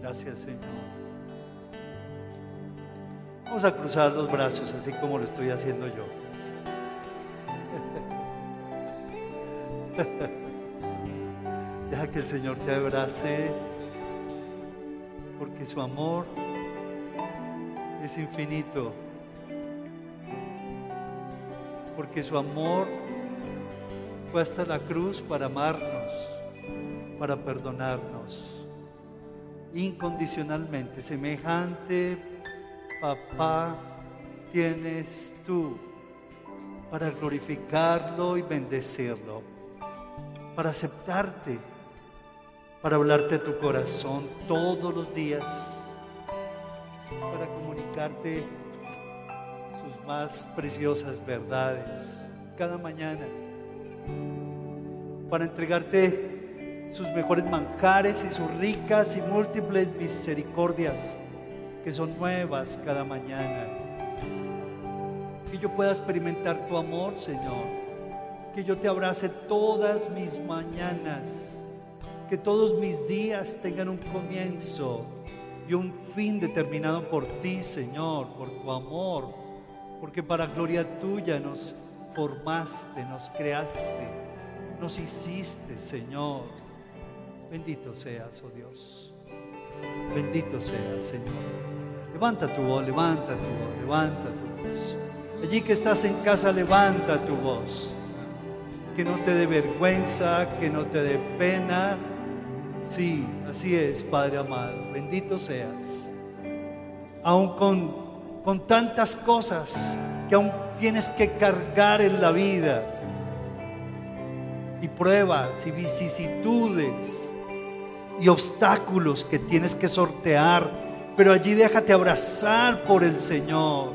Gracias, Señor. Vamos a cruzar los brazos así como lo estoy haciendo yo. Deja que el Señor te abrace porque su amor es infinito. Porque su amor fue hasta la cruz para amarnos, para perdonarnos incondicionalmente. Semejante papá tienes tú para glorificarlo y bendecirlo, para aceptarte, para hablarte tu corazón todos los días, para comunicarte sus más preciosas verdades cada mañana, para entregarte sus mejores manjares y sus ricas y múltiples misericordias que son nuevas cada mañana. Que yo pueda experimentar tu amor, Señor. Que yo te abrace todas mis mañanas. Que todos mis días tengan un comienzo y un fin determinado por ti, Señor, por tu amor. Porque para gloria tuya nos formaste, nos creaste, nos hiciste, Señor. Bendito seas, oh Dios. Bendito seas, Señor. Levanta tu voz, levanta tu voz, levanta tu voz. Allí que estás en casa, levanta tu voz. Que no te dé vergüenza, que no te dé pena. Sí, así es, Padre amado. Bendito seas. Aún con, con tantas cosas que aún tienes que cargar en la vida. Y pruebas y vicisitudes y obstáculos que tienes que sortear pero allí déjate abrazar por el Señor.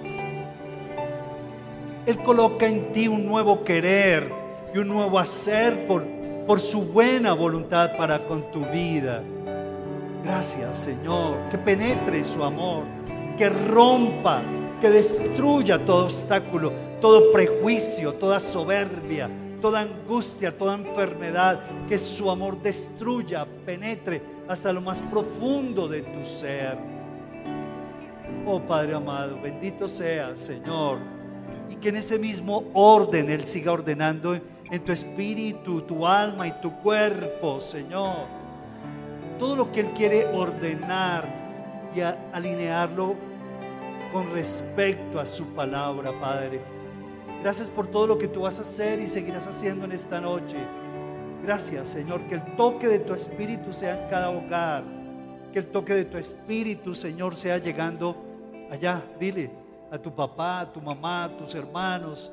Él coloca en ti un nuevo querer y un nuevo hacer por, por su buena voluntad para con tu vida. Gracias Señor, que penetre su amor, que rompa, que destruya todo obstáculo, todo prejuicio, toda soberbia, toda angustia, toda enfermedad, que su amor destruya, penetre hasta lo más profundo de tu ser. Oh Padre amado, bendito sea, Señor. Y que en ese mismo orden Él siga ordenando en tu espíritu, tu alma y tu cuerpo, Señor. Todo lo que Él quiere ordenar y alinearlo con respecto a su palabra, Padre. Gracias por todo lo que tú vas a hacer y seguirás haciendo en esta noche. Gracias, Señor, que el toque de tu espíritu sea en cada hogar. Que el toque de tu espíritu, Señor, sea llegando Allá, dile a tu papá, a tu mamá, a tus hermanos,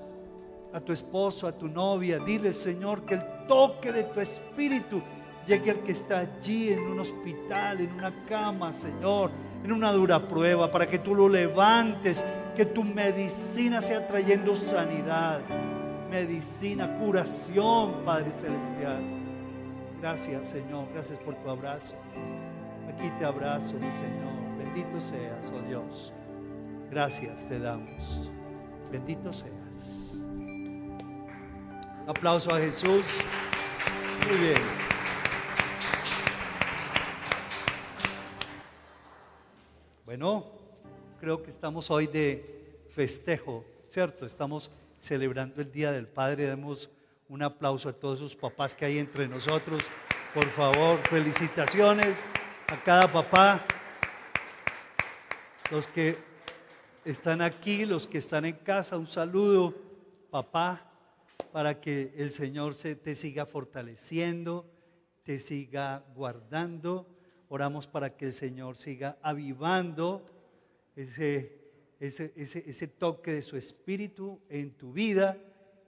a tu esposo, a tu novia, dile, Señor, que el toque de tu espíritu llegue al que está allí en un hospital, en una cama, Señor, en una dura prueba, para que tú lo levantes, que tu medicina sea trayendo sanidad, medicina, curación, Padre Celestial. Gracias, Señor, gracias por tu abrazo. Aquí te abrazo, mi Señor. Bendito seas, oh Dios. Gracias te damos. Bendito seas. aplauso a Jesús. Muy bien. Bueno, creo que estamos hoy de festejo, ¿cierto? Estamos celebrando el Día del Padre. Demos un aplauso a todos sus papás que hay entre nosotros. Por favor, felicitaciones a cada papá. Los que están aquí, los que están en casa, un saludo, papá, para que el Señor se, te siga fortaleciendo, te siga guardando. Oramos para que el Señor siga avivando ese, ese, ese, ese toque de su espíritu en tu vida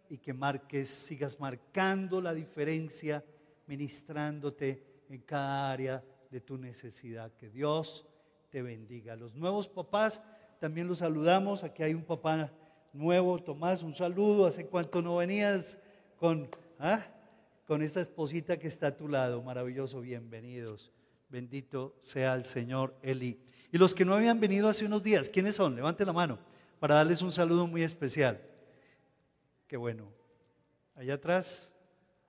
y que marques, sigas marcando la diferencia, ministrándote en cada área de tu necesidad. Que Dios te bendiga. Los nuevos papás también los saludamos. Aquí hay un papá nuevo, Tomás, un saludo. ¿Hace cuánto no venías con, ¿ah? con esta esposita que está a tu lado? Maravilloso, bienvenidos. Bendito sea el Señor Eli. Y los que no habían venido hace unos días, ¿quiénes son? Levanten la mano para darles un saludo muy especial. Qué bueno. Allá atrás,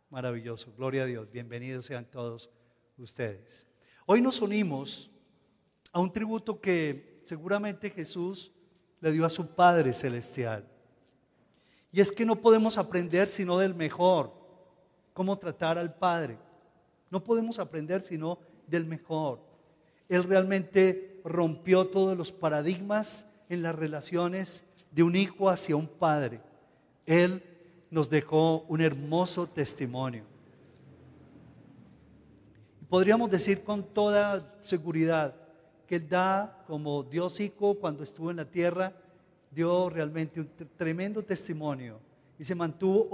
maravilloso. Gloria a Dios. Bienvenidos sean todos ustedes. Hoy nos unimos a un tributo que seguramente Jesús le dio a su Padre Celestial. Y es que no podemos aprender sino del mejor, cómo tratar al Padre. No podemos aprender sino del mejor. Él realmente rompió todos los paradigmas en las relaciones de un hijo hacia un padre. Él nos dejó un hermoso testimonio. Podríamos decir con toda seguridad que Él da como Dios hijo cuando estuvo en la tierra, dio realmente un tremendo testimonio y se mantuvo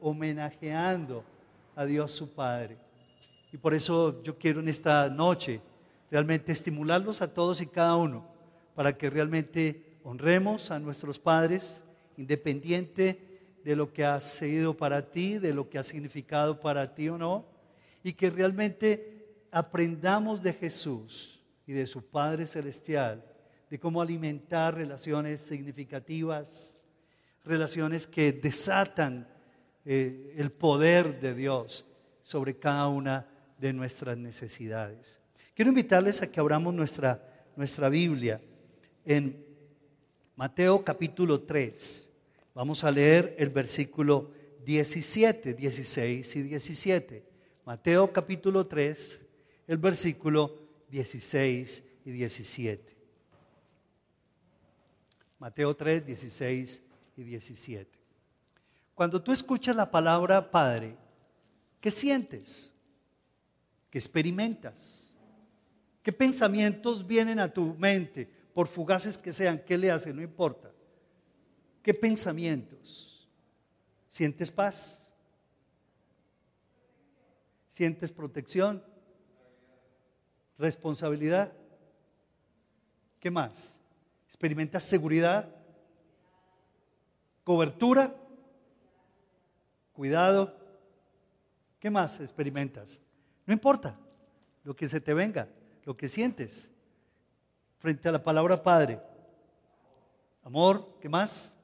homenajeando a Dios su Padre. Y por eso yo quiero en esta noche realmente estimularlos a todos y cada uno para que realmente honremos a nuestros padres, independiente de lo que ha sido para ti, de lo que ha significado para ti o no, y que realmente aprendamos de Jesús y de su Padre Celestial, de cómo alimentar relaciones significativas, relaciones que desatan eh, el poder de Dios sobre cada una de nuestras necesidades. Quiero invitarles a que abramos nuestra, nuestra Biblia en Mateo capítulo 3. Vamos a leer el versículo 17, 16 y 17. Mateo capítulo 3, el versículo 16 y 17. Mateo 3, 16 y 17. Cuando tú escuchas la palabra Padre, ¿qué sientes? ¿Qué experimentas? ¿Qué pensamientos vienen a tu mente? Por fugaces que sean, ¿qué le hace? No importa. ¿Qué pensamientos? ¿Sientes paz? ¿Sientes protección? ¿Responsabilidad? ¿Qué más? ¿Experimentas seguridad? ¿Cobertura? ¿Cuidado? ¿Qué más experimentas? No importa lo que se te venga, lo que sientes frente a la palabra Padre. Amor, ¿qué más?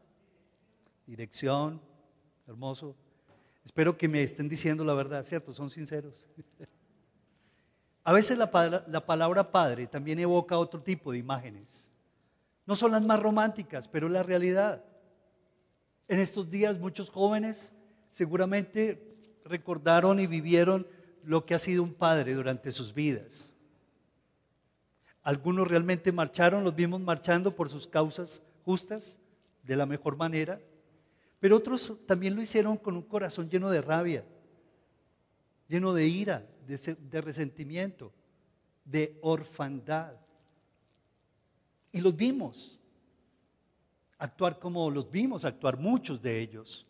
Dirección, hermoso. Espero que me estén diciendo la verdad, ¿cierto? Son sinceros. A veces la, la, palabra Padre también evoca otro tipo de imágenes. No son las más románticas, pero es la realidad. En estos días muchos jóvenes seguramente recordaron y vivieron lo que ha sido un padre durante sus vidas. Algunos realmente marcharon, los vimos marchando por sus causas justas, de la mejor manera, pero otros también lo hicieron con un corazón lleno de rabia, lleno de ira, de, de resentimiento, de orfandad. Y los vimos actuar como los vimos actuar muchos de ellos.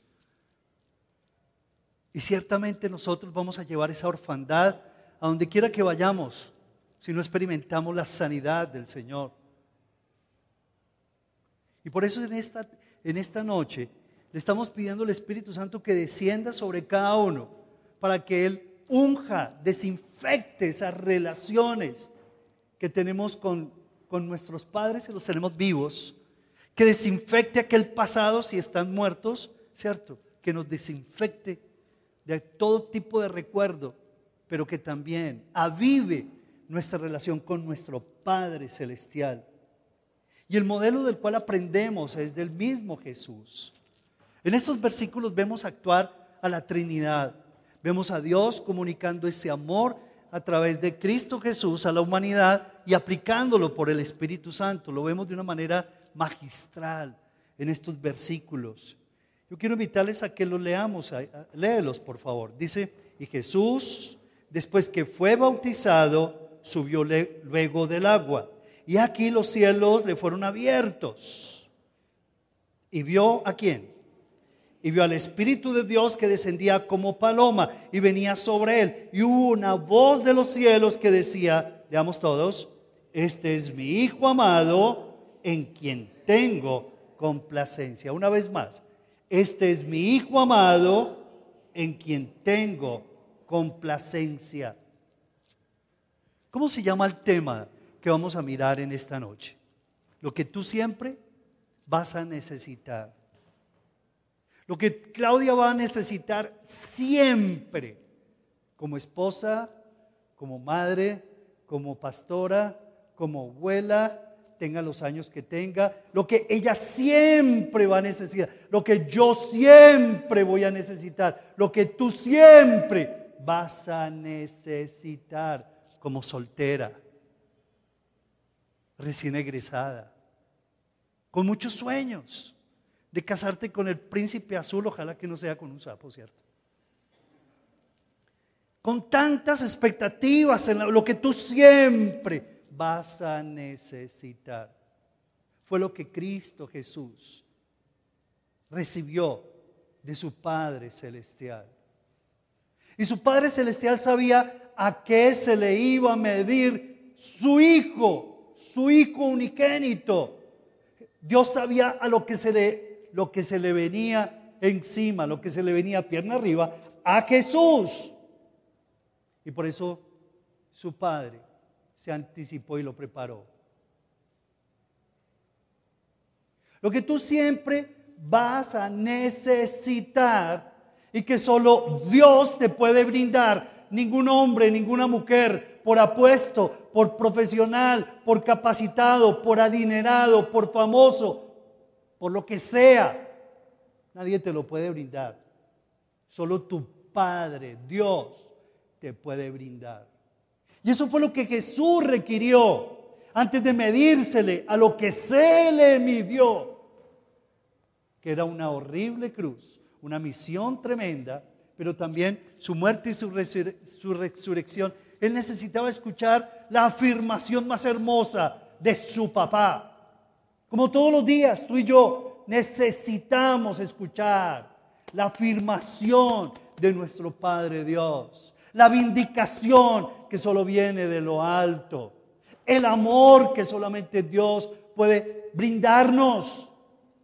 Y ciertamente nosotros vamos a llevar esa orfandad a donde quiera que vayamos si no experimentamos la sanidad del Señor. Y por eso en esta, en esta noche le estamos pidiendo al Espíritu Santo que descienda sobre cada uno para que Él unja, desinfecte esas relaciones que tenemos con, con nuestros padres y los tenemos vivos, que desinfecte aquel pasado si están muertos, ¿cierto? Que nos desinfecte de todo tipo de recuerdo, pero que también avive nuestra relación con nuestro Padre Celestial. Y el modelo del cual aprendemos es del mismo Jesús. En estos versículos vemos actuar a la Trinidad. Vemos a Dios comunicando ese amor a través de Cristo Jesús a la humanidad y aplicándolo por el Espíritu Santo. Lo vemos de una manera magistral en estos versículos. Yo quiero invitarles a que los leamos, léelos por favor. Dice, y Jesús, después que fue bautizado, subió luego del agua. Y aquí los cielos le fueron abiertos. ¿Y vio a quién? Y vio al Espíritu de Dios que descendía como paloma y venía sobre él. Y hubo una voz de los cielos que decía, leamos todos, este es mi Hijo amado en quien tengo complacencia. Una vez más, este es mi Hijo amado en quien tengo complacencia. ¿Cómo se llama el tema que vamos a mirar en esta noche? Lo que tú siempre vas a necesitar. Lo que Claudia va a necesitar siempre, como esposa, como madre, como pastora, como abuela, tenga los años que tenga, lo que ella siempre va a necesitar, lo que yo siempre voy a necesitar, lo que tú siempre vas a necesitar como soltera, recién egresada, con muchos sueños de casarte con el príncipe azul, ojalá que no sea con un sapo, ¿cierto? Con tantas expectativas en lo que tú siempre vas a necesitar. Fue lo que Cristo Jesús recibió de su Padre Celestial. Y su Padre Celestial sabía a qué se le iba a medir su Hijo, su Hijo unigénito. Dios sabía a lo que se le, lo que se le venía encima, lo que se le venía pierna arriba, a Jesús. Y por eso su Padre se anticipó y lo preparó. Lo que tú siempre vas a necesitar y que solo Dios te puede brindar, ningún hombre, ninguna mujer, por apuesto, por profesional, por capacitado, por adinerado, por famoso, por lo que sea, nadie te lo puede brindar. Solo tu Padre, Dios, te puede brindar. Y eso fue lo que Jesús requirió antes de medírsele a lo que se le midió, que era una horrible cruz, una misión tremenda, pero también su muerte y su, resurrección. Él necesitaba escuchar la afirmación más hermosa de su papá. Como todos los días, tú y yo necesitamos escuchar la afirmación de nuestro Padre Dios la vindicación que solo viene de lo alto, el amor que solamente Dios puede brindarnos,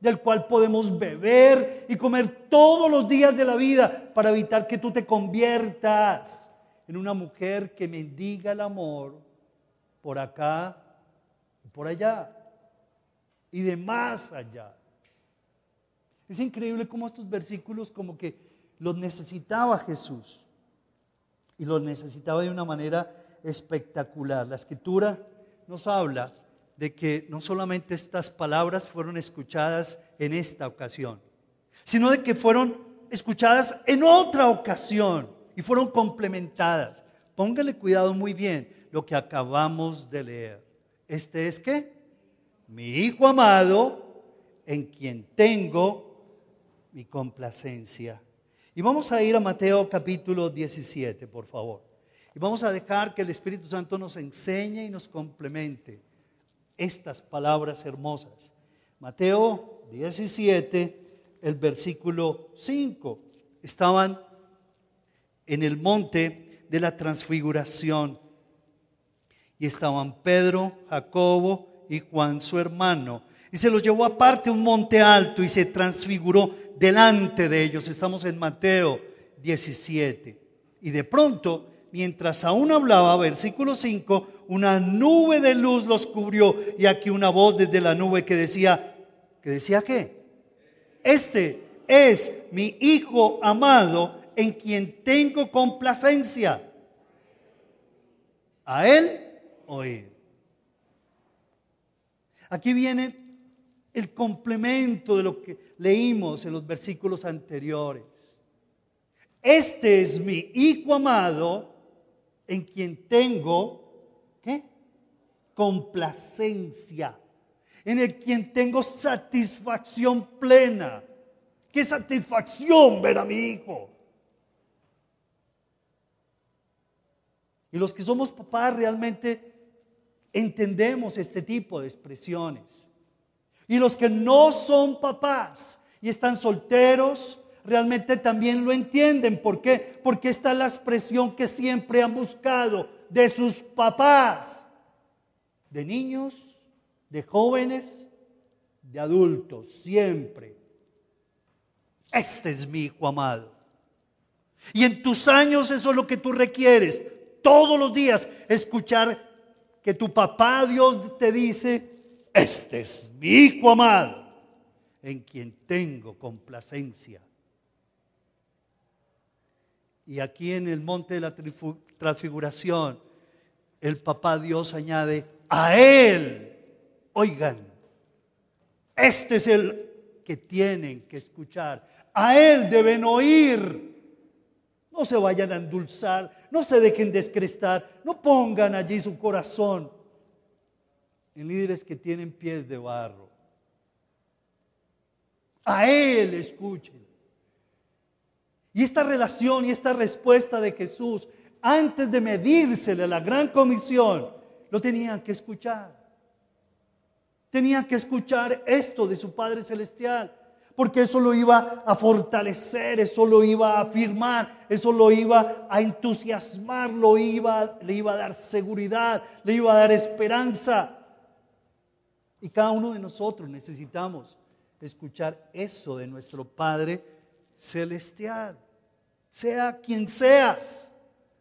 del cual podemos beber y comer todos los días de la vida para evitar que tú te conviertas en una mujer que mendiga el amor por acá y por allá y de más allá. Es increíble cómo estos versículos como que los necesitaba Jesús y lo necesitaba de una manera espectacular. La escritura nos habla de que no solamente estas palabras fueron escuchadas en esta ocasión, sino de que fueron escuchadas en otra ocasión y fueron complementadas. Póngale cuidado muy bien lo que acabamos de leer. Este es que mi Hijo amado, en quien tengo mi complacencia. Y vamos a ir a Mateo capítulo 17, por favor. Y vamos a dejar que el Espíritu Santo nos enseñe y nos complemente estas palabras hermosas. Mateo 17, el versículo 5. Estaban en el monte de la transfiguración y estaban Pedro, Jacobo y Juan su hermano y se los llevó aparte un monte alto y se transfiguró delante de ellos. Estamos en Mateo 17. Y de pronto, mientras aún hablaba, versículo 5, una nube de luz los cubrió y aquí una voz desde la nube que decía, ¿que decía qué? Este es mi Hijo amado en quien tengo complacencia. A él oír. Aquí viene el complemento de lo que leímos en los versículos anteriores. Este es mi Hijo amado en quien tengo complacencia, en el quien tengo satisfacción plena. ¿Qué satisfacción ver a mi hijo? Y los que somos papás realmente entendemos este tipo de expresiones. Y los que no son papás y están solteros, realmente también lo entienden. ¿Por qué? Porque esta es la expresión que siempre han buscado de sus papás, de niños, de jóvenes, de adultos, siempre. Este es mi hijo amado. Y en tus años eso es lo que tú requieres. Todos los días escuchar que tu papá Dios te dice, este es mi Hijo amado, en quien tengo complacencia. Y aquí en el monte de la transfiguración, el papá Dios añade a Él. Oigan, este es el que tienen que escuchar. A Él deben oír. No se vayan a endulzar, no se dejen descrestar, no pongan allí su corazón en líderes que tienen pies de barro. A Él escuchen. Y esta relación y esta respuesta de Jesús, antes de medírsele a la gran comisión, lo tenían que escuchar. Tenían que escuchar esto de su Padre Celestial, porque eso lo iba a fortalecer, eso lo iba a afirmar, eso lo iba a entusiasmar, lo iba, le iba a dar seguridad, le iba a dar esperanza. Y cada uno de nosotros necesitamos escuchar eso de nuestro Padre Celestial. Sea quien seas,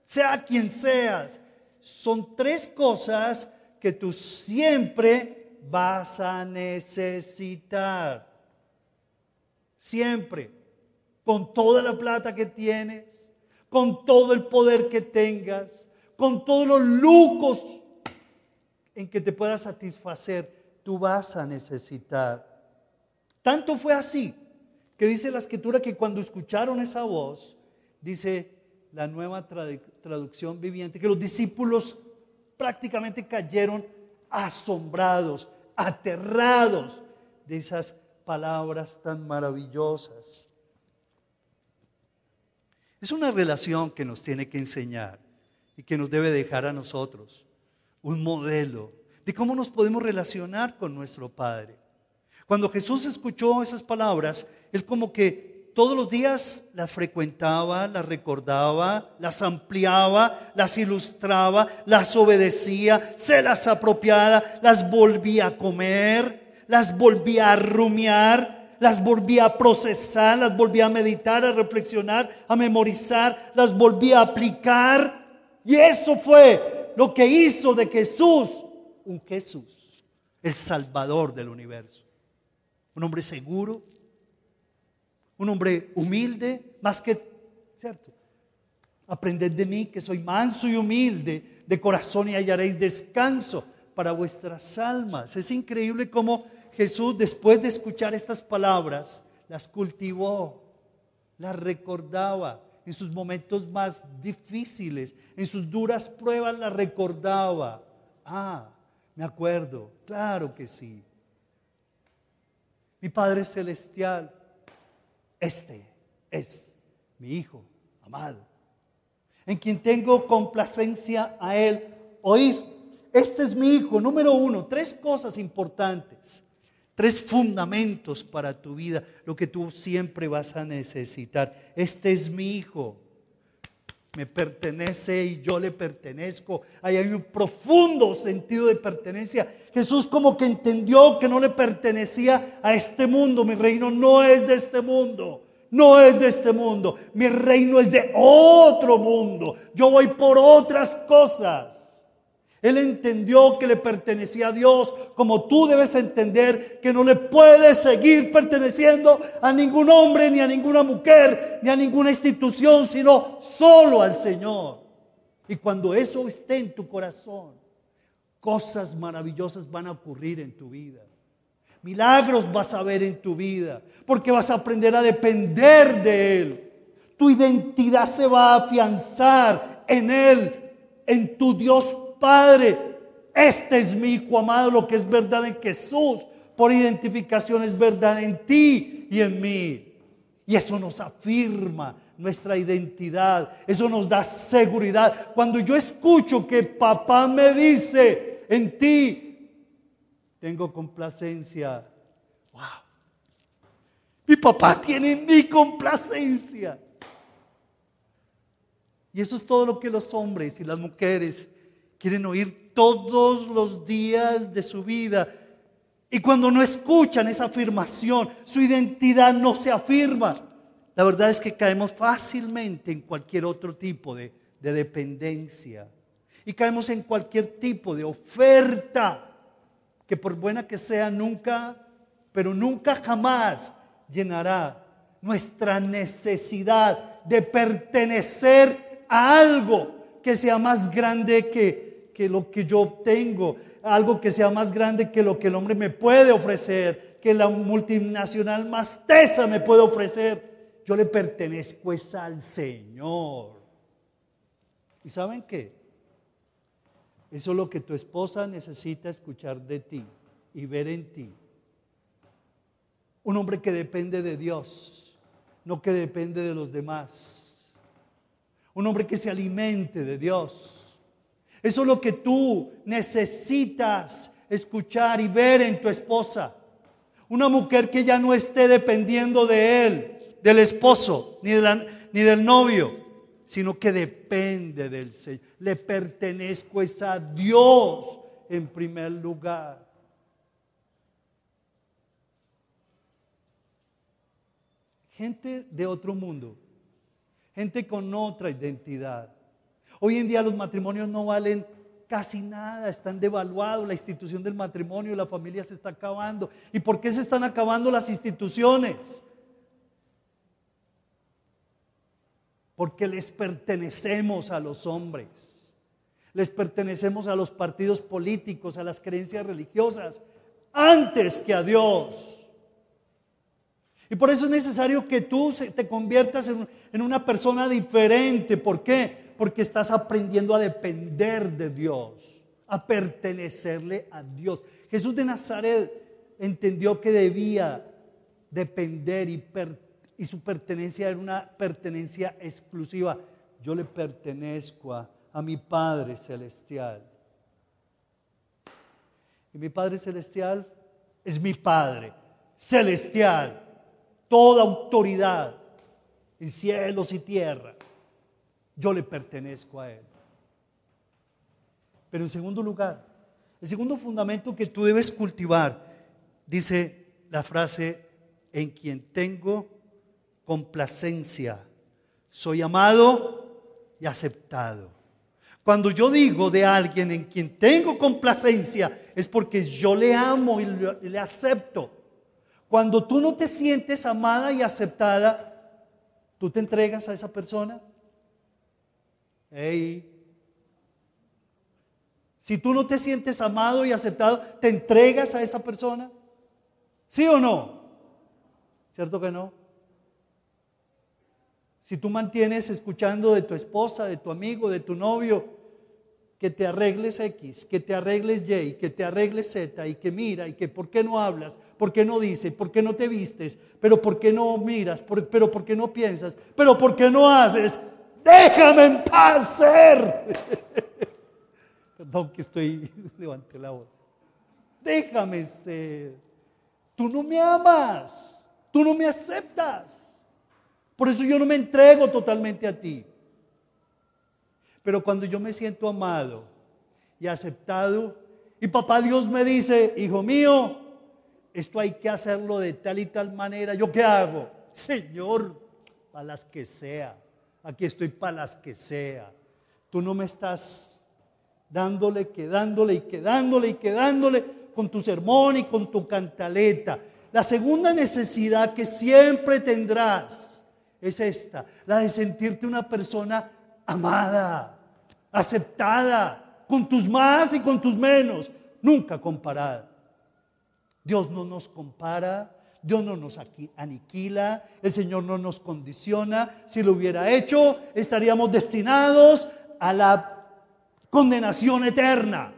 sea quien seas. Son tres cosas que tú siempre vas a necesitar. Siempre. Con toda la plata que tienes, con todo el poder que tengas, con todos los lucos en que te puedas satisfacer tú vas a necesitar. Tanto fue así que dice la escritura que cuando escucharon esa voz, dice la nueva traducción viviente, que los discípulos prácticamente cayeron asombrados, aterrados de esas palabras tan maravillosas. Es una relación que nos tiene que enseñar y que nos debe dejar a nosotros un modelo de cómo nos podemos relacionar con nuestro Padre. Cuando Jesús escuchó esas palabras, él como que todos los días las frecuentaba, las recordaba, las ampliaba, las ilustraba, las obedecía, se las apropiaba, las volvía a comer, las volvía a rumiar, las volvía a procesar, las volvía a meditar, a reflexionar, a memorizar, las volvía a aplicar. Y eso fue lo que hizo de Jesús un Jesús, el Salvador del universo. Un hombre seguro, un hombre humilde, más que, ¿cierto? Aprended de mí que soy manso y humilde de corazón y hallaréis descanso para vuestras almas. Es increíble cómo Jesús, después de escuchar estas palabras, las cultivó, las recordaba en sus momentos más difíciles, en sus duras pruebas las recordaba. Ah, me acuerdo, claro que sí. Mi Padre Celestial, este es mi Hijo amado, en quien tengo complacencia a Él oír. Este es mi Hijo, número uno. Tres cosas importantes, tres fundamentos para tu vida, lo que tú siempre vas a necesitar. Este es mi Hijo me pertenece y yo le pertenezco. Ahí hay un profundo sentido de pertenencia. Jesús como que entendió que no le pertenecía a este mundo. Mi reino no es de este mundo. No es de este mundo. Mi reino es de otro mundo. Yo voy por otras cosas. Él entendió que le pertenecía a Dios, como tú debes entender que no le puedes seguir perteneciendo a ningún hombre, ni a ninguna mujer, ni a ninguna institución, sino solo al Señor. Y cuando eso esté en tu corazón, cosas maravillosas van a ocurrir en tu vida. Milagros vas a ver en tu vida, porque vas a aprender a depender de Él. Tu identidad se va a afianzar en Él, en tu Dios Padre, este es mi hijo amado, lo que es verdad en Jesús, por identificación es verdad en ti y en mí. Y eso nos afirma nuestra identidad, eso nos da seguridad. Cuando yo escucho que papá me dice, en ti tengo complacencia. Wow. Mi papá tiene mi complacencia. Y eso es todo lo que los hombres y las mujeres quieren oír todos los días de su vida. Y cuando no escuchan esa afirmación, su identidad no se afirma. La verdad es que caemos fácilmente en cualquier otro tipo de, de dependencia. Y caemos en cualquier tipo de oferta que por buena que sea, nunca, pero nunca jamás llenará nuestra necesidad de pertenecer a algo que sea más grande que que lo que yo tengo, algo que sea más grande que lo que el hombre me puede ofrecer, que la multinacional más tesa me puede ofrecer. Yo le pertenezco es al Señor. ¿Y saben qué? Eso es lo que tu esposa necesita escuchar de ti y ver en ti. Un hombre que depende de Dios, no que depende de los demás. Un hombre que se alimente de Dios eso es lo que tú necesitas escuchar y ver en tu esposa. Una mujer que ya no esté dependiendo de él, del esposo, ni, ni del novio, sino que depende del Señor. Le pertenezco es a Dios en primer lugar. Gente de otro mundo, gente con otra identidad Hoy en día los matrimonios no valen casi nada, están devaluados, la institución del matrimonio, la familia se está acabando. ¿Y por qué se están acabando las instituciones? Porque les pertenecemos a los hombres, les pertenecemos a los partidos políticos, a las creencias religiosas, antes que a Dios. Y por eso es necesario que tú te conviertas en, una persona diferente. ¿Por qué? Porque estás aprendiendo a depender de Dios, a pertenecerle a Dios. Jesús de Nazaret entendió que debía depender y, su pertenencia era una pertenencia exclusiva. Yo le pertenezco a, a mi Padre Celestial. Y mi Padre Celestial es mi Padre Celestial. Toda autoridad en cielos y tierra yo le pertenezco a Él. Pero en segundo lugar, el segundo fundamento que tú debes cultivar, dice la frase, en quien tengo complacencia, soy amado y aceptado. Cuando yo digo de alguien en quien tengo complacencia, es porque yo le amo y le acepto. Cuando tú no te sientes amada y aceptada, ¿tú te entregas a esa persona? Si tú no te sientes amado y aceptado, ¿te entregas a esa persona? ¿Sí o no? ¿Cierto que no? Si tú mantienes escuchando de tu esposa, de tu amigo, de tu novio, que te arregles X, que te arregles Y, que te arregles Z, y que mira, y que por qué no hablas, por qué no dices, por qué no te vistes, pero por qué no miras, pero por qué no piensas, pero por qué no haces, déjame en paz ser. Perdón que estoy, levanté la voz. Déjame ser. Tú no me amas, tú no me aceptas. Por eso yo no me entrego totalmente a ti. Pero cuando yo me siento amado y aceptado, y papá Dios me dice, hijo mío, esto hay que hacerlo de tal y tal manera, ¿yo qué hago? Señor, a las que sea aquí estoy para las que sea. Tú no me estás dándole, quedándole y quedándole y quedándole con tu sermón y con tu cantaleta. La segunda necesidad que siempre tendrás es esta, la de sentirte una persona amada, aceptada, con tus más y con tus menos, nunca comparada. Dios no nos compara, Dios no nos aniquila, el Señor no nos condiciona. Si lo hubiera hecho, estaríamos destinados a la condenación eterna.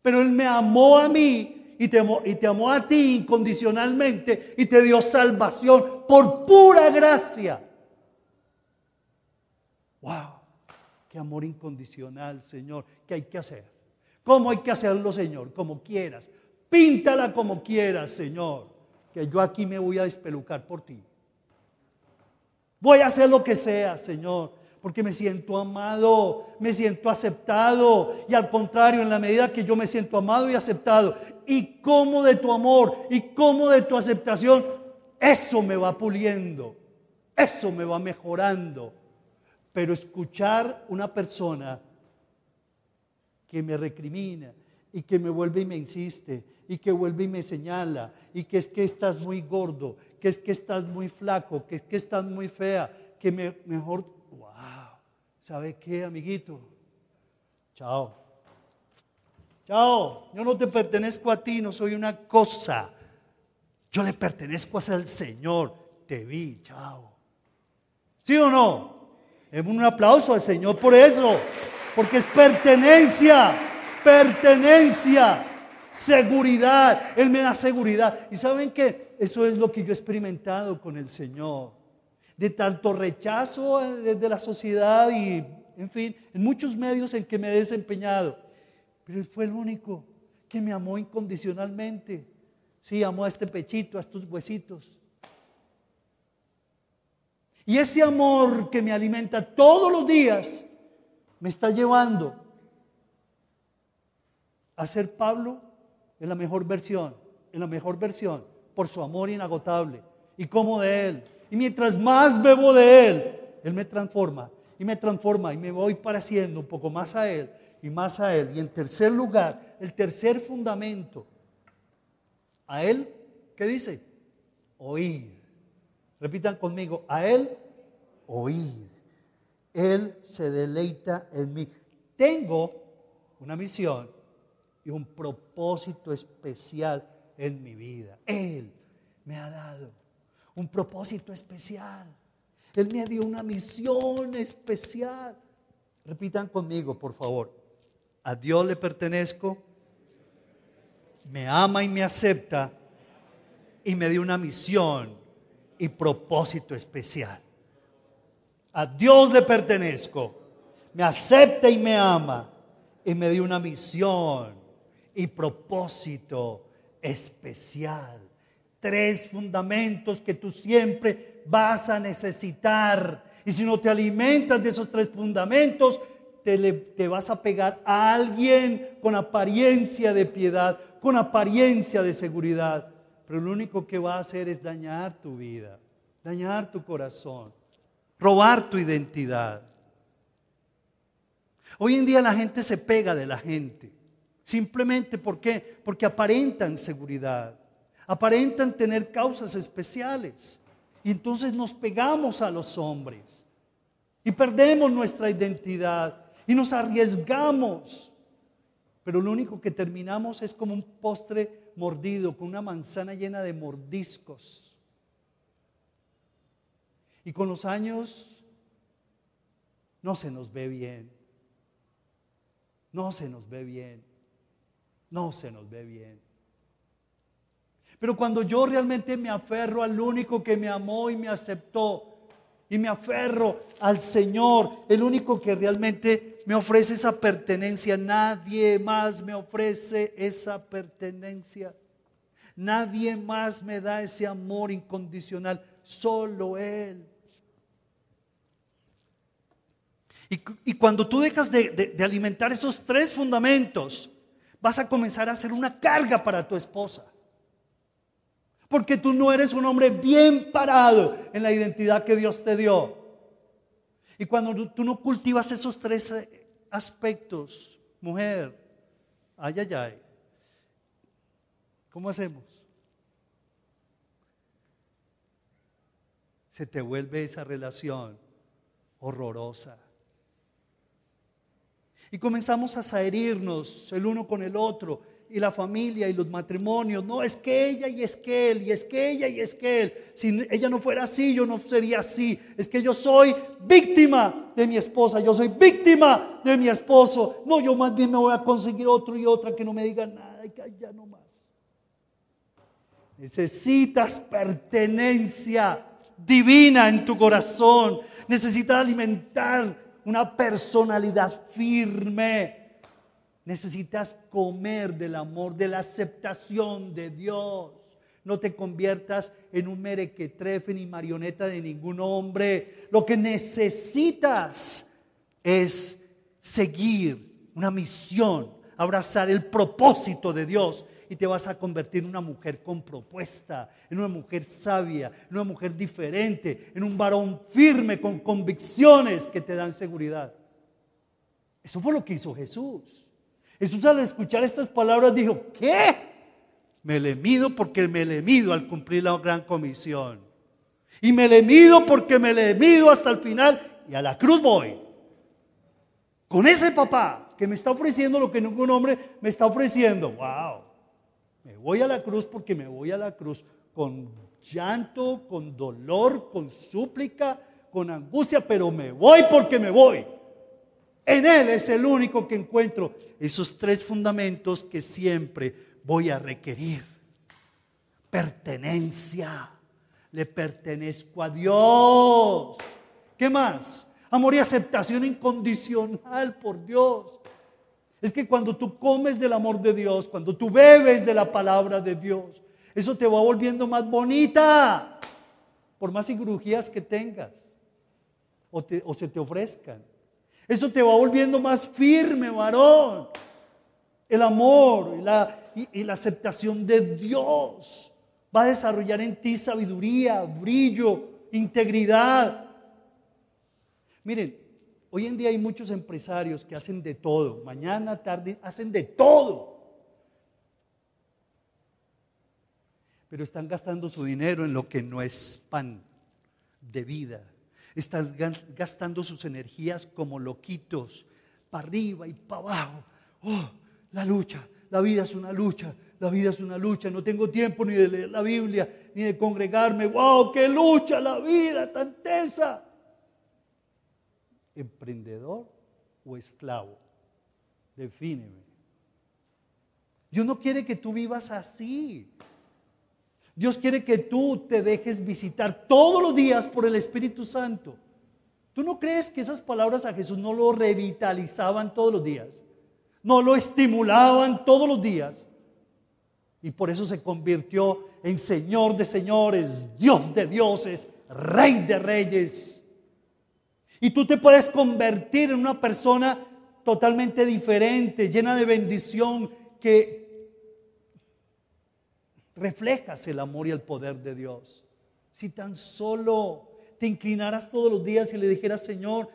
Pero Él me amó a mí y te amó, te a ti incondicionalmente y te dio salvación por pura gracia. ¡Wow! ¡Qué amor incondicional, Señor! ¿Qué hay que hacer? ¿Cómo hay que hacerlo, Señor? Como quieras. Píntala como quieras, Señor que yo aquí me voy a despelucar por ti. Voy a hacer lo que sea, Señor, porque me siento amado, me siento aceptado. Y al contrario, en la medida que yo me siento amado y aceptado, y como de tu amor, y como de tu aceptación, eso me va puliendo, eso me va mejorando. Pero escuchar una persona que me recrimina y que me vuelve y me insiste y que vuelve y me señala, y que es que estás muy gordo, que es que estás muy flaco, que es que estás muy fea, que me, mejor, wow, ¿sabe qué, amiguito? Chao. Chao, yo no te pertenezco a ti, no soy una cosa. Yo le pertenezco al Señor. Te vi, chao. ¿Sí o no? un aplauso al Señor por eso. Porque es pertenencia, pertenencia, seguridad. Él me da seguridad. Y saben que eso es lo que yo he experimentado con el Señor. De tanto rechazo de la sociedad y, en fin, en muchos medios en que me he desempeñado. Pero Él fue el único que me amó incondicionalmente. Sí, amó a este pechito, a estos huesitos. Y ese amor que me alimenta todos los días me está llevando a ser Pablo en la mejor versión, en la mejor versión, por su amor inagotable y como de Él. Y mientras más bebo de Él, Él me transforma y me transforma y me voy pareciendo un poco más a Él y más a Él. Y en tercer lugar, el tercer fundamento, a Él, ¿qué dice? Oír. Repitan conmigo, a Él, oír. Él se deleita en mí. Tengo una misión un propósito especial en mi vida. Él me ha dado un propósito especial. Él me dio una misión especial. Repitan conmigo, por favor. A Dios le pertenezco, me ama y me acepta y me dio una misión y propósito especial. A Dios le pertenezco. Me acepta y me ama. Y me dio una misión y propósito especial. Tres fundamentos que tú siempre vas a necesitar. Y si no te alimentas de esos tres fundamentos, te, te, vas a pegar a alguien con apariencia de piedad, con apariencia de seguridad. Pero lo único que va a hacer es dañar tu vida, dañar tu corazón robar tu identidad. Hoy en día la gente se pega de la gente. Simplemente. Porque aparentan seguridad, aparentan tener causas especiales. Y entonces nos pegamos a los hombres y perdemos nuestra identidad y nos arriesgamos. Pero lo único que terminamos es como un postre mordido, con una manzana llena de mordiscos. Y con los años no se nos ve bien. No se nos ve bien. No se nos ve bien. Pero cuando yo realmente me aferro al único que me amó y me aceptó, y me aferro al Señor, el único que realmente me ofrece esa pertenencia, nadie más me ofrece esa pertenencia. Nadie más me da ese amor incondicional, solo Él. Y, cuando tú dejas de, alimentar esos tres fundamentos, vas a comenzar a hacer una carga para tu esposa. Porque tú no eres un hombre bien parado en la identidad que Dios te dio. Y cuando tú no cultivas esos tres eh, aspectos, mujer, ay, ay, ay, ¿cómo hacemos? Se te vuelve esa relación horrorosa. Y comenzamos a herirnos el uno con el otro y la familia y los matrimonios. No, es que ella y es que él, y es que ella y es que él. Si ella no fuera así, yo no sería así. Es que yo soy víctima de mi esposa, yo soy víctima de mi esposo. No, yo más bien me voy a conseguir otro y otra que no me diga nada y que ya no más. Necesitas pertenencia divina en tu corazón. Necesitas alimentar una personalidad firme. Necesitas comer del amor, de la aceptación de Dios. No te conviertas en un merequetrefe ni marioneta de ningún hombre. Lo que necesitas es seguir una misión, abrazar el propósito de Dios y te vas a convertir en una mujer con propuesta, en una mujer sabia, en una mujer diferente, en un varón firme con convicciones que te dan seguridad. Eso fue lo que hizo Jesús. Jesús al escuchar estas palabras dijo, ¿qué? Me le mido porque me le mido al cumplir la gran comisión. Y me le mido porque me le mido hasta el final y a la cruz voy. Con ese papá que me está ofreciendo lo que ningún hombre me está ofreciendo. ¡Wow! Me voy a la cruz porque me voy a la cruz con llanto, con dolor, con súplica, con angustia, pero me voy porque me voy. En Él es el único que encuentro esos tres fundamentos que siempre voy a requerir. Pertenencia. Le pertenezco a Dios. ¿Qué más? Amor y aceptación incondicional por Dios. Es que cuando tú comes del amor de Dios, cuando tú bebes de la palabra de Dios, eso te va volviendo más bonita, por más cirugías que tengas o, se te ofrezcan. Eso te va volviendo más firme, varón. El amor y la, y la aceptación de Dios va a desarrollar en ti sabiduría, brillo, integridad. Miren, Hoy en día hay muchos empresarios que hacen de todo, mañana, tarde, hacen de todo. Pero están gastando su dinero en lo que no es pan de vida. Están gastando sus energías como loquitos, para arriba y para abajo. Oh, la lucha, la vida es una lucha, la vida es una lucha. No tengo tiempo ni de leer la Biblia, ni de congregarme. ¡Wow! ¡Qué lucha la vida tan tesa! Emprendedor o esclavo? Defíneme. Dios no quiere que tú vivas así. Dios quiere que tú te dejes visitar todos los días por el Espíritu Santo. ¿Tú no crees que esas palabras a Jesús no lo revitalizaban todos los días? No lo estimulaban todos los días. Y por eso se convirtió en Señor de señores, Dios de dioses, Rey de reyes. Y tú te puedes convertir en una persona totalmente diferente, llena de bendición, que reflejas el amor y el poder de Dios. Si tan solo te inclinaras todos los días y le dijeras, Señor,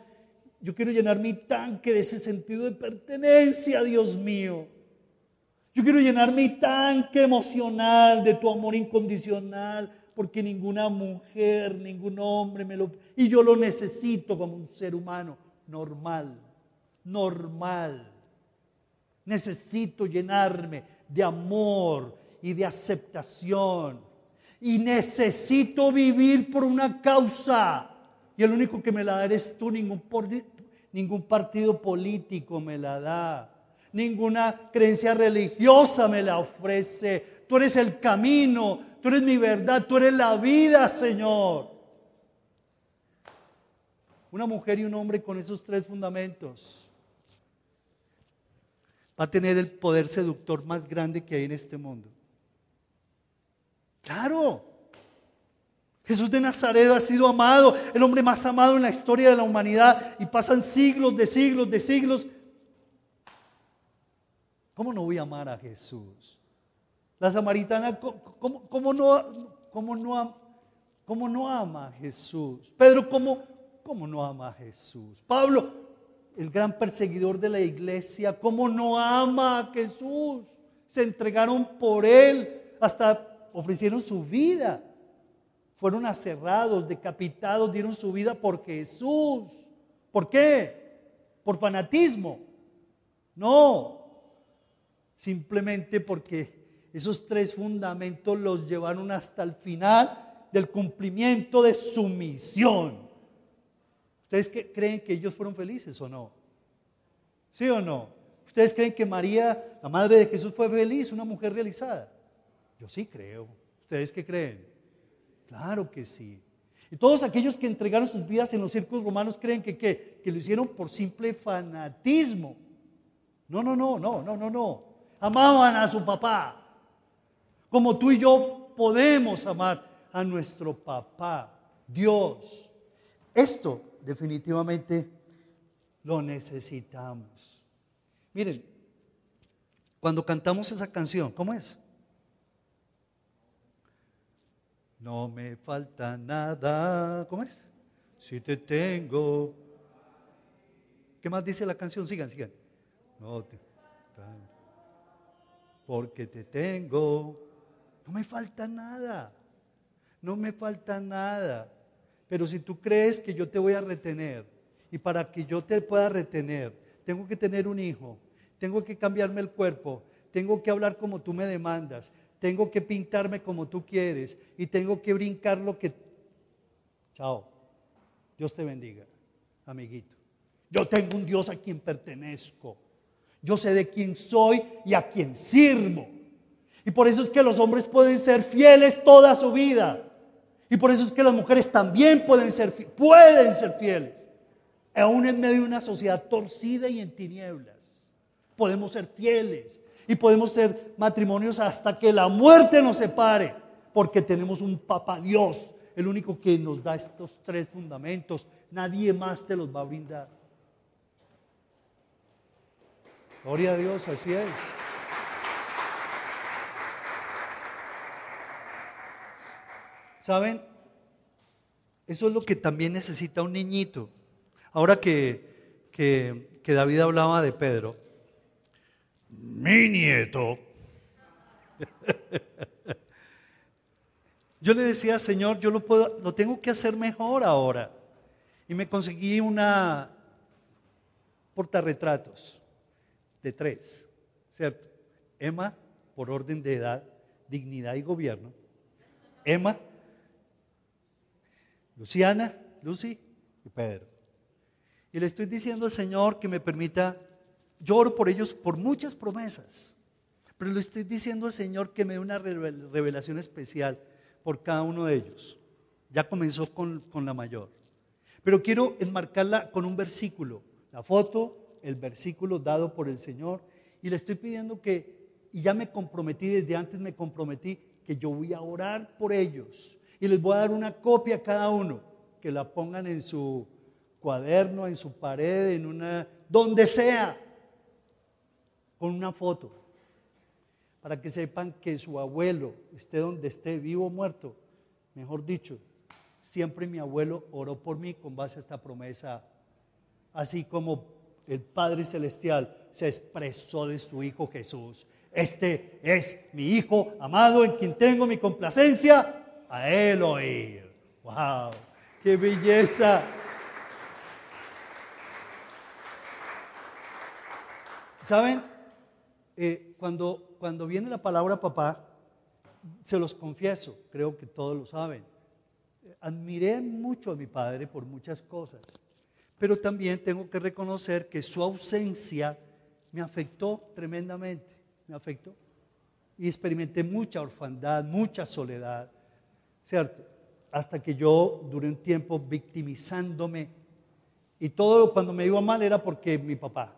yo quiero llenar mi tanque de ese sentido de pertenencia, Dios mío. Yo quiero llenar mi tanque emocional de tu amor incondicional, porque ninguna mujer, ningún hombre me lo... Y yo lo necesito como un ser humano normal, normal. Necesito llenarme de amor y de aceptación. Y necesito vivir por una causa. Y el único que me la da eres tú, ningún, ningún partido político me la da. Ninguna creencia religiosa me la ofrece. Tú eres el camino, Tú eres mi verdad, tú eres la vida, Señor. Una mujer y un hombre con esos tres fundamentos va a tener el poder seductor más grande que hay en este mundo. Claro. Jesús de Nazaret ha sido amado, el hombre más amado en la historia de la humanidad y pasan siglos de siglos de siglos. ¿Cómo no voy a amar a Jesús? La samaritana, ¿cómo, no, cómo, no, cómo no ama a Jesús? Pedro, ¿cómo, ¿cómo no ama a Jesús? Pablo, el gran perseguidor de la iglesia, ¿cómo no ama a Jesús? Se entregaron por él, hasta ofrecieron su vida. Fueron aserrados, decapitados, dieron su vida por Jesús. ¿Por qué? ¿Por fanatismo? No, simplemente porque esos tres fundamentos los llevaron hasta el final del cumplimiento de su misión. ¿Ustedes creen que ellos fueron felices o no? ¿Sí o no? ¿Ustedes creen que María, la madre de Jesús, fue feliz, una mujer realizada? Yo sí creo. ¿Ustedes qué creen? Claro que sí. Y todos aquellos que entregaron sus vidas en los círculos romanos creen que, que lo hicieron por simple fanatismo. No, no, no, no, no, no, no. Amaban a su papá como tú y yo podemos amar a nuestro papá, Dios. Esto definitivamente lo necesitamos. Miren, cuando cantamos esa canción, ¿cómo es? No me falta nada. ¿Cómo es? Si te tengo. ¿Qué más dice la canción? Sigan, sigan. No te, porque te tengo no me falta nada. No me falta nada. Pero si tú crees que yo te voy a retener y para que yo te pueda retener, tengo que tener un hijo, tengo que cambiarme el cuerpo, tengo que hablar como tú me demandas, tengo que pintarme como tú quieres y tengo que brincar lo que... Chao. Dios te bendiga, amiguito. Yo tengo un Dios a quien pertenezco. Yo sé de quién soy y a quién sirvo. Y por eso es que los hombres pueden ser fieles toda su vida. Y por eso es que las mujeres también pueden ser, pueden ser fieles. Aún en medio de una sociedad torcida y en tinieblas. Podemos ser fieles y podemos ser matrimonios hasta que la muerte nos separe. Porque tenemos un papá Dios, el único que nos da estos tres fundamentos. Nadie más te los va a brindar. Gloria a Dios, así es. ¿Saben? Eso es lo que también necesita un niñito. Ahora que, que, David hablaba de Pedro, mi nieto. Yo le decía, Señor, yo lo puedo, lo tengo que hacer mejor ahora. Y me conseguí una portarretratos de tres, ¿cierto? Emma, por orden de edad, dignidad y gobierno. Emma, Luciana, Lucy y Pedro. Y le estoy diciendo al Señor que me permita, lloro por ellos por muchas promesas, pero le estoy diciendo al Señor que me dé una revelación especial por cada uno de ellos. Ya comenzó con, con la mayor. Pero quiero enmarcarla con un versículo, la foto, el versículo dado por el Señor, y le estoy pidiendo que, y ya me comprometí, desde antes me comprometí, que yo voy a orar por ellos y les voy a dar una copia a cada uno, que la pongan en su cuaderno, en su pared, en una, donde sea, con una foto, para que sepan que su abuelo, esté donde esté, vivo o muerto, mejor dicho, siempre mi abuelo oró por mí con base a esta promesa, así como el Padre Celestial se expresó de su Hijo Jesús. Este es mi Hijo amado en quien tengo mi complacencia a oír. ¡Wow! ¡Qué belleza! ¿Saben? Eh, cuando, cuando viene la palabra papá, se los confieso, creo que todos lo saben. Admiré mucho a mi padre por muchas cosas, pero también tengo que reconocer que su ausencia me afectó tremendamente, me afectó. Y experimenté mucha orfandad, mucha soledad. ¿Cierto? Hasta que yo duré un tiempo victimizándome. Y todo cuando me iba mal era porque mi papá.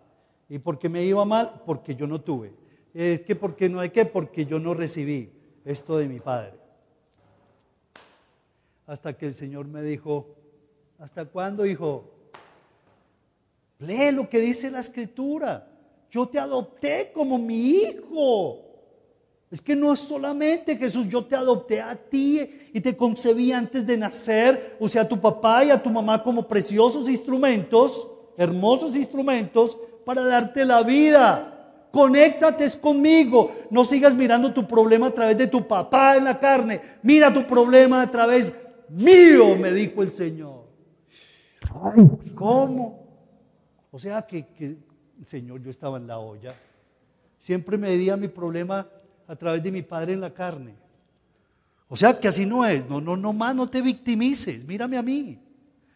Y porque me iba mal, porque yo no tuve. Es que porque no hay que, porque yo no recibí esto de mi padre. Hasta que el Señor me dijo, ¿hasta cuándo, hijo? Lee lo que dice la escritura. Yo te adopté como mi hijo. Es que no es solamente Jesús, yo te adopté a ti y te concebí antes de nacer, o sea, a tu papá y a tu mamá como preciosos instrumentos, hermosos instrumentos para darte la vida. Conéctate conmigo, no sigas mirando tu problema a través de tu papá en la carne, mira tu problema a través mío, me dijo el Señor. ¿Cómo? O sea que, que Señor, yo estaba en la olla. Siempre me medía mi problema a través de mi Padre en la carne. O sea que así no es. No, no, no más, no te victimices. Mírame a mí.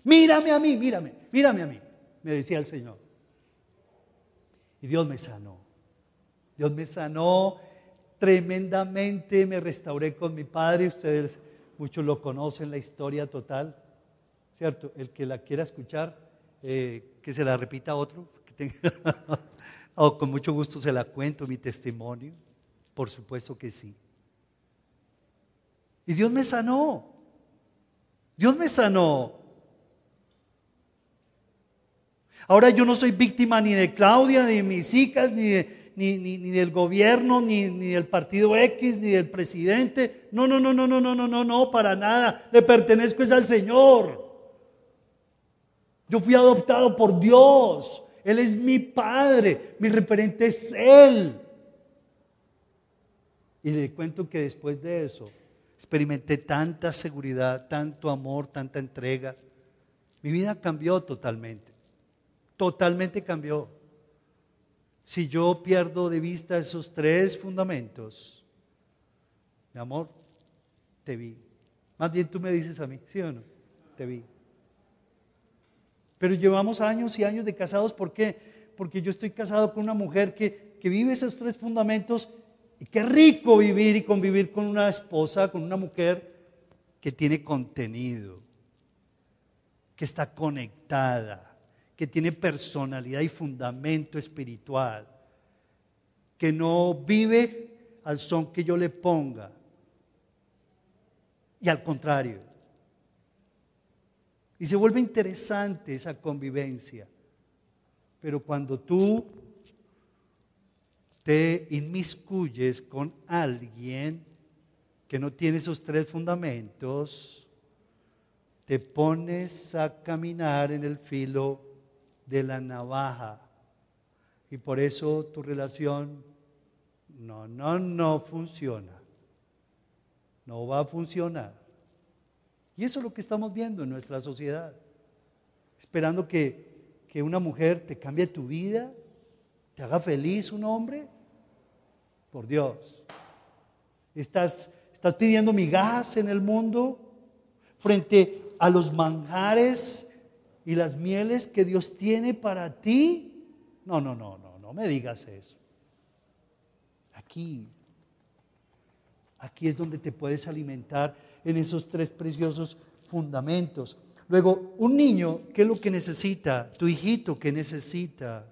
Mírame a mí, mírame, mírame a mí, me decía el Señor. Y Dios me sanó. Dios me sanó tremendamente, me restauré con mi Padre. Ustedes muchos lo conocen, la historia total. ¿Cierto? El que la quiera escuchar, eh, que se la repita a otro. o con mucho gusto se la cuento, mi testimonio. Por supuesto que sí. Y Dios me sanó. Dios me sanó. Ahora yo no soy víctima ni de Claudia, ni de mis hijas, ni, ni, del gobierno, ni, ni, del partido X, ni del presidente. No, no, no, no, no, no, no, no, no, para nada. Le pertenezco es al Señor. Yo fui adoptado por Dios. Él es mi Padre. Mi referente es Él. Y le cuento que después de eso experimenté tanta seguridad, tanto amor, tanta entrega. Mi vida cambió totalmente. Totalmente cambió. si yo pierdo de vista esos tres fundamentos, mi amor, te vi. Más bien tú me dices a mí, ¿sí o no? Te vi. Pero llevamos años y años de casados, ¿por qué? Porque yo estoy casado con una mujer que, que vive esos tres fundamentos y qué rico vivir y convivir con una esposa, con una mujer que tiene contenido, que está conectada, que tiene personalidad y fundamento espiritual, que no vive al son que yo le ponga. Y al contrario. Y se vuelve interesante esa convivencia. Pero cuando tú te inmiscuyes con alguien que no tiene esos tres fundamentos, te pones a caminar en el filo de la navaja. Y por eso tu relación no, no, no funciona. No va a funcionar. Y eso es lo que estamos viendo en nuestra sociedad. Esperando que, que una mujer te cambie tu vida, haga feliz un hombre. Por Dios. Estás, estás pidiendo migajas en el mundo frente a los manjares y las mieles que Dios tiene para ti. No, no, no, no, no me digas eso. Aquí, aquí es donde te puedes alimentar en esos tres preciosos fundamentos. Luego, un niño, ¿qué es lo que necesita? Tu hijito, ¿qué necesita?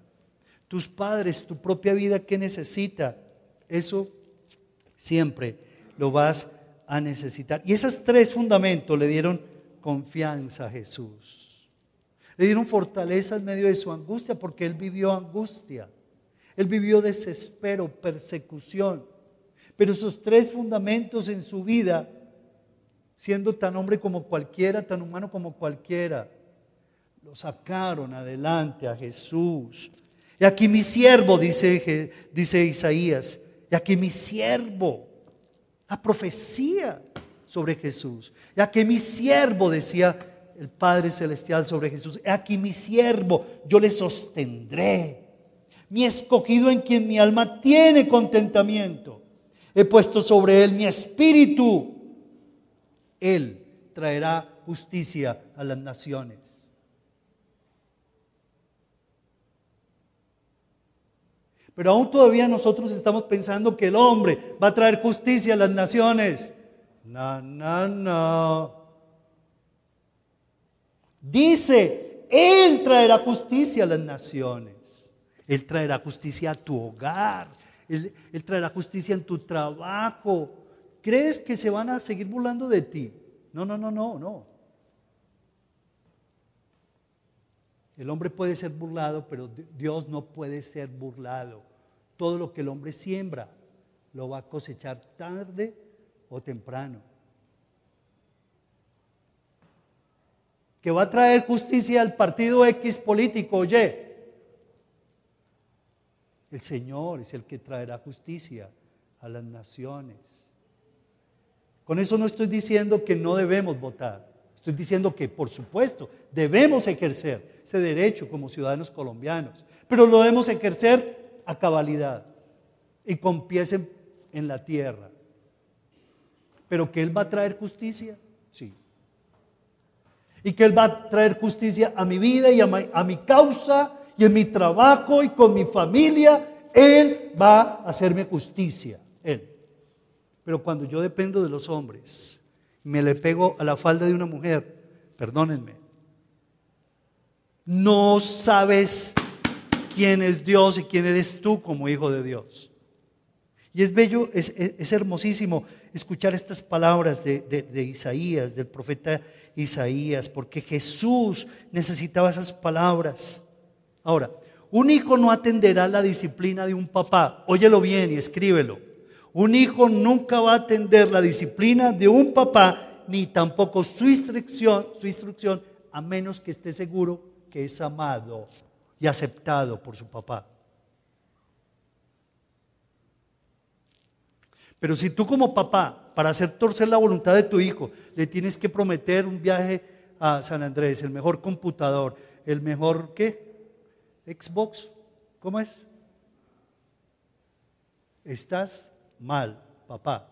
Tus padres, tu propia vida, ¿qué necesita? Eso siempre lo vas a necesitar. Y esos tres fundamentos le dieron confianza a Jesús. Le dieron fortaleza en medio de su angustia porque él vivió angustia. Él vivió desespero, persecución. Pero esos tres fundamentos en su vida, siendo tan hombre como cualquiera, tan humano como cualquiera, lo sacaron adelante a Jesús. Y aquí mi siervo, dice, dice Isaías, y aquí mi siervo, la profecía sobre Jesús. Ya que mi siervo, decía el Padre Celestial sobre Jesús, aquí mi siervo, yo le sostendré. Mi escogido en quien mi alma tiene contentamiento. He puesto sobre él mi espíritu. Él traerá justicia a las naciones. Pero aún todavía nosotros estamos pensando que el hombre va a traer justicia a las naciones. No, no, no. Dice, Él traerá justicia a las naciones. Él traerá justicia a tu hogar. Él, él, traerá justicia en tu trabajo. ¿Crees que se van a seguir burlando de ti? No, no, no, no, no. El hombre puede ser burlado, pero Dios no puede ser burlado. Todo lo que el hombre siembra lo va a cosechar tarde o temprano. Que va a traer justicia al partido X político Y. El Señor es el que traerá justicia a las naciones. Con eso no estoy diciendo que no debemos votar. Estoy diciendo que, por supuesto, debemos ejercer ese derecho como ciudadanos colombianos, pero lo debemos ejercer a cabalidad y con pies en, la tierra. Pero que Él va a traer justicia, sí. Y que Él va a traer justicia a mi vida y a mi, causa y en mi trabajo y con mi familia. Él va a hacerme justicia, Él. Pero cuando yo dependo de los hombres, me le pego a la falda de una mujer, perdónenme, no sabes quién es Dios y quién eres tú como hijo de Dios. Y es bello, es, hermosísimo escuchar estas palabras de, de, Isaías, del profeta Isaías, porque Jesús necesitaba esas palabras. Ahora, un hijo no atenderá la disciplina de un papá. Óyelo bien y escríbelo. Un hijo nunca va a atender la disciplina de un papá, ni tampoco su instrucción, su instrucción, a menos que esté seguro que es amado y aceptado por su papá. Pero si tú como papá, para hacer torcer la voluntad de tu hijo, le tienes que prometer un viaje a San Andrés, el mejor computador, el mejor, ¿qué? Xbox, ¿cómo es? estás mal, papá.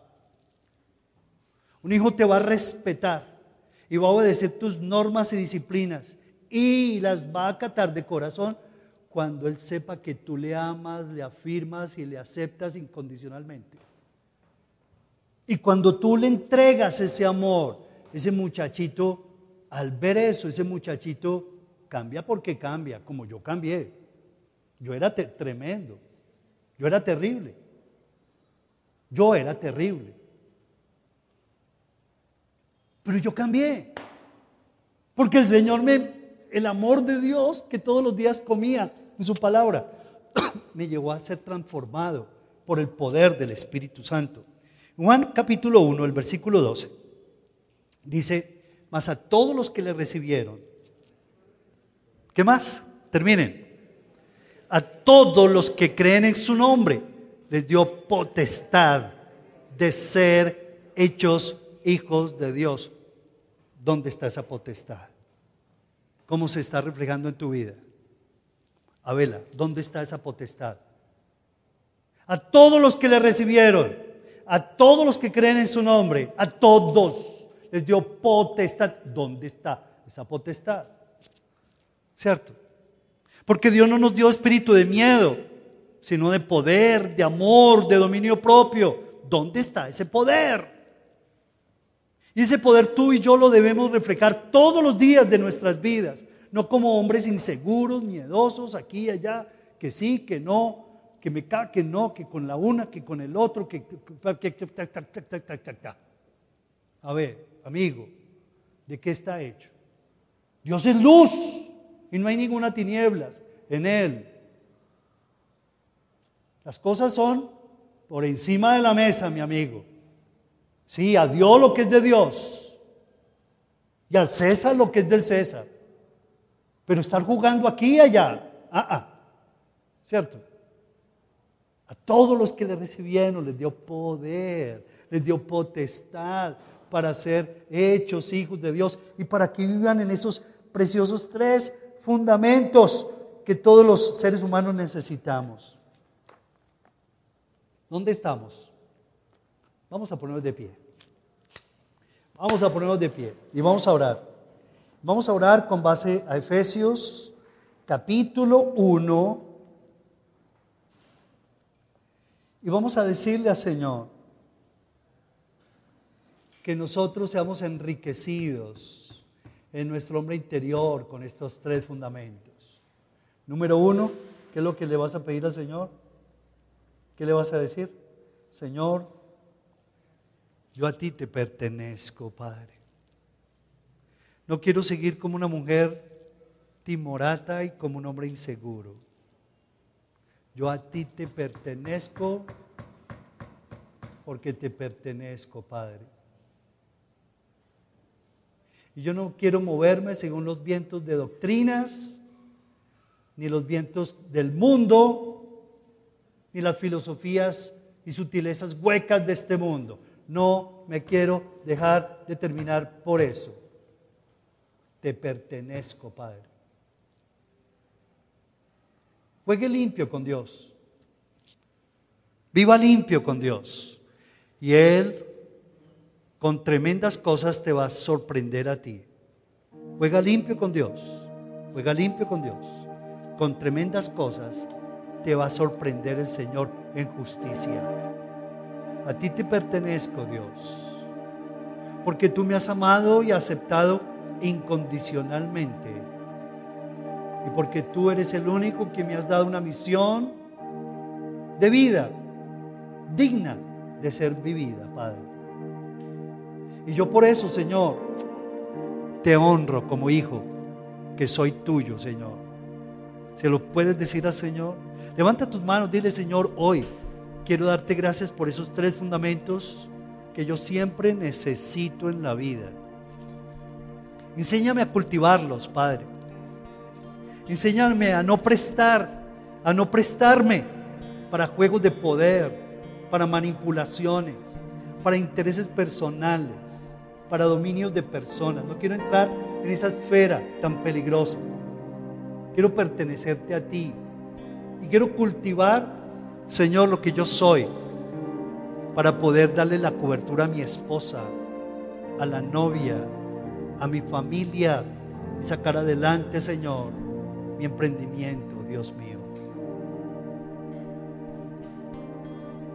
Un hijo te va a respetar y va a obedecer tus normas y disciplinas y las va a acatar de corazón cuando él sepa que tú le amas, le afirmas y le aceptas incondicionalmente. Y cuando tú le entregas ese amor, ese muchachito, al ver eso, ese muchachito cambia porque cambia, como yo cambié. Yo era tremendo, yo era terrible, yo era terrible. Pero yo cambié, porque el Señor me, el amor de Dios que todos los días comía en su palabra, me llevó a ser transformado por el poder del Espíritu Santo. Juan capítulo 1, el versículo 12, dice, mas a todos los que le recibieron, ¿qué más? Terminen. A todos los que creen en su nombre, les dio potestad de ser hechos hijos de Dios. ¿Dónde está esa potestad? ¿Cómo se está reflejando en tu vida? Abela, ¿dónde está esa potestad? A todos los que le recibieron, a todos los que creen en su nombre, a todos les dio potestad. ¿Dónde está esa potestad? ¿Cierto? Porque Dios no nos dio espíritu de miedo, sino de poder, de amor, de dominio propio. ¿Dónde está ese poder? Y ese poder tú y yo lo debemos reflejar todos los días de nuestras vidas no como hombres inseguros, miedosos, aquí y allá, que sí, que no, que me cae, que no, que con la una, que con el otro, que... A ver, amigo, ¿de qué está hecho? Dios es luz y no hay ninguna tinieblas en Él. Las cosas son por encima de la mesa, mi amigo. Sí, a Dios lo que es de Dios y al César lo que es del César. Pero estar jugando aquí y allá, ah, ah, ¿cierto? A todos los que le recibieron les dio poder, les dio potestad para ser hechos hijos de Dios y para que vivan en esos preciosos tres fundamentos que todos los seres humanos necesitamos. ¿Dónde estamos? Vamos a ponernos de pie. Vamos a ponernos de pie y vamos a orar. Vamos a orar con base a Efesios capítulo 1 y vamos a decirle al Señor que nosotros seamos enriquecidos en nuestro hombre interior con estos tres fundamentos. Número uno, ¿qué es lo que le vas a pedir al Señor? ¿Qué le vas a decir? Señor, yo a ti te pertenezco, Padre. No quiero seguir como una mujer timorata y como un hombre inseguro. Yo a ti te pertenezco porque te pertenezco, Padre. Y yo no quiero moverme según los vientos de doctrinas, ni los vientos del mundo, ni las filosofías y sutilezas huecas de este mundo. No me quiero dejar determinar por eso te pertenezco, Padre. Juegue limpio con Dios. Viva limpio con Dios. Y Él con tremendas cosas te va a sorprender a ti. Juega limpio con Dios. Juega limpio con Dios. Con tremendas cosas te va a sorprender el Señor en justicia. A ti te pertenezco, Dios. Porque tú me has amado y aceptado incondicionalmente. Y porque tú eres el único que me has dado una misión de vida digna de ser vivida, Padre. Y yo por eso, Señor, te honro como hijo, que soy tuyo, Señor. ¿Se lo puedes decir al Señor? Levanta tus manos, dile, Señor, hoy quiero darte gracias por esos tres fundamentos que yo siempre necesito en la vida. Enséñame a cultivarlos, Padre. Enséñame a no prestar, a no prestarme para juegos de poder, para manipulaciones, para intereses personales, para dominios de personas. No quiero entrar en esa esfera tan peligrosa. Quiero pertenecerte a ti y quiero cultivar Señor, lo que yo soy para poder darle la cobertura a mi esposa, a la novia, a mi familia y sacar adelante, Señor, mi emprendimiento, Dios mío.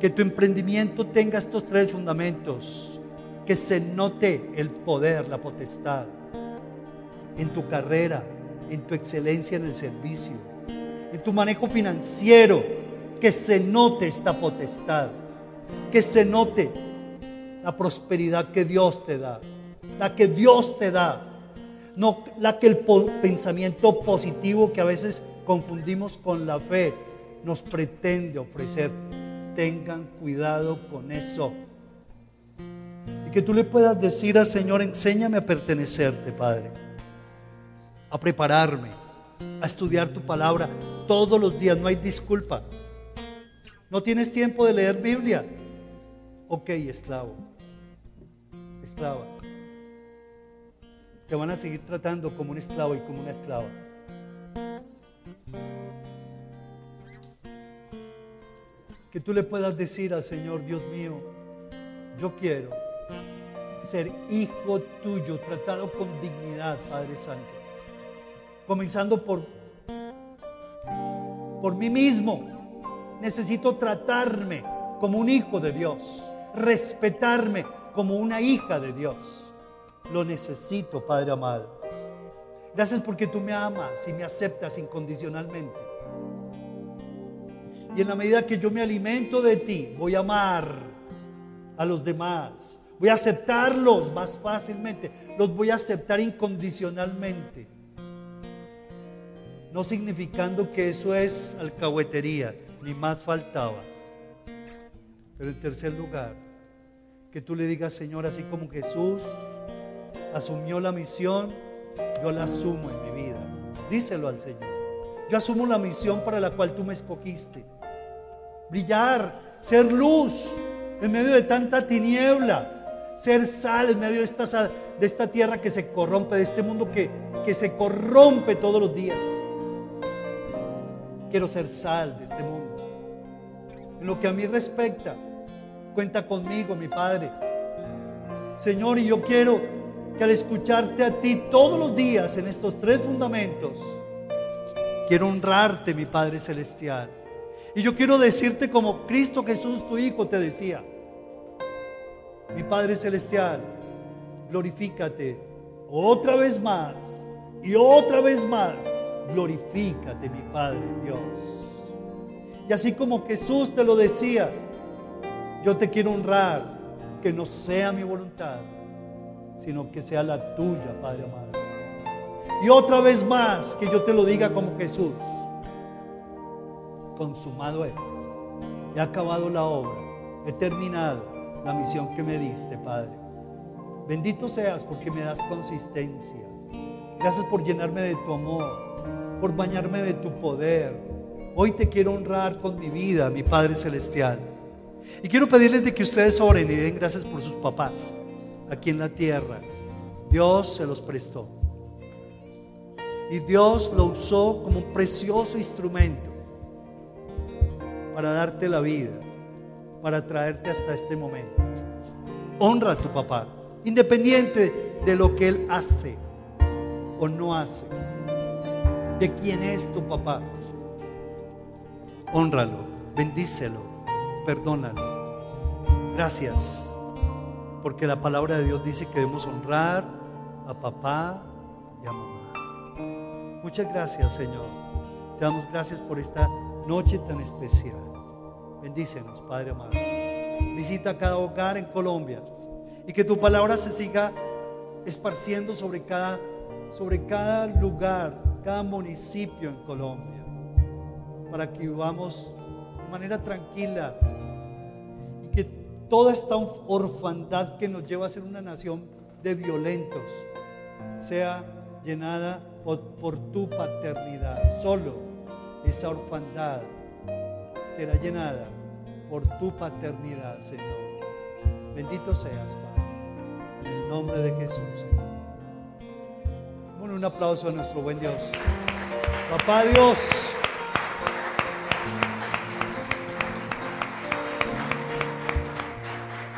Que tu emprendimiento tenga estos tres fundamentos, que se note el poder, la potestad en tu carrera, en tu excelencia en el servicio, en tu manejo financiero, que se note esta potestad, que se note la prosperidad que Dios te da, la que Dios te da, no la que el pensamiento positivo que a veces confundimos con la fe nos pretende ofrecer. Tengan cuidado con eso. Y que tú le puedas decir al Señor, enséñame a pertenecerte, Padre a prepararme, a estudiar tu palabra todos los días. No hay disculpa. ¿No tienes tiempo de leer Biblia? Ok, esclavo. Esclava. Te van a seguir tratando como un esclavo y como una esclava. Que tú le puedas decir al Señor, Dios mío, yo quiero ser hijo tuyo, tratado con dignidad, Padre Santo comenzando por, por mí mismo. Necesito tratarme como un hijo de Dios, respetarme como una hija de Dios. Lo necesito, Padre amado. Gracias porque tú me amas y me aceptas incondicionalmente. Y en la medida que yo me alimento de ti, voy a amar a los demás. Voy a aceptarlos más fácilmente. Los voy a aceptar incondicionalmente no significando que eso es alcahuetería, ni más faltaba. Pero en tercer lugar, que tú le digas, Señor, así como Jesús asumió la misión, yo la asumo en mi vida. Díselo al Señor. Yo asumo la misión para la cual tú me escogiste. Brillar, ser luz en medio de tanta tiniebla, ser sal en medio de esta, de esta tierra que se corrompe, de este mundo que, que se corrompe todos los días. Quiero ser sal de este mundo. En lo que a mí respecta, cuenta conmigo, mi Padre. Señor, y yo quiero que al escucharte a ti todos los días en estos tres fundamentos, quiero honrarte, mi Padre Celestial. Y yo quiero decirte como Cristo Jesús, tu Hijo, te decía, mi Padre Celestial, glorifícate otra vez más y otra vez más glorifícate, mi Padre Dios. Y así como Jesús te lo decía, yo te quiero honrar, que no sea mi voluntad, sino que sea la tuya, Padre amado. Y otra vez más que yo te lo diga como Jesús, consumado es, he acabado la obra, he terminado la misión que me diste, Padre. Bendito seas porque me das consistencia. Gracias por llenarme de tu amor por bañarme de tu poder. Hoy te quiero honrar con mi vida, mi Padre Celestial. Y quiero pedirles de que ustedes oren y den gracias por sus papás aquí en la tierra. Dios se los prestó. Y Dios lo usó como un precioso instrumento para darte la vida, para traerte hasta este momento. Honra a tu papá, independiente de lo que él hace o no hace de quién es tu papá. Honralo, bendícelo, perdónalo. Gracias, porque la palabra de Dios dice que debemos honrar a papá y a mamá. Muchas gracias, Señor. Te damos gracias por esta noche tan especial. Bendícenos, Padre amado. Visita cada hogar en Colombia y que tu palabra se siga esparciendo sobre cada, sobre cada lugar cada municipio en Colombia, para que vivamos de manera tranquila y que toda esta orfandad que nos lleva a ser una nación de violentos sea llenada por, tu paternidad. Solo esa orfandad será llenada por tu paternidad, Señor. Bendito seas, Padre. En el nombre de Jesús un aplauso a nuestro buen Dios. Papá Dios.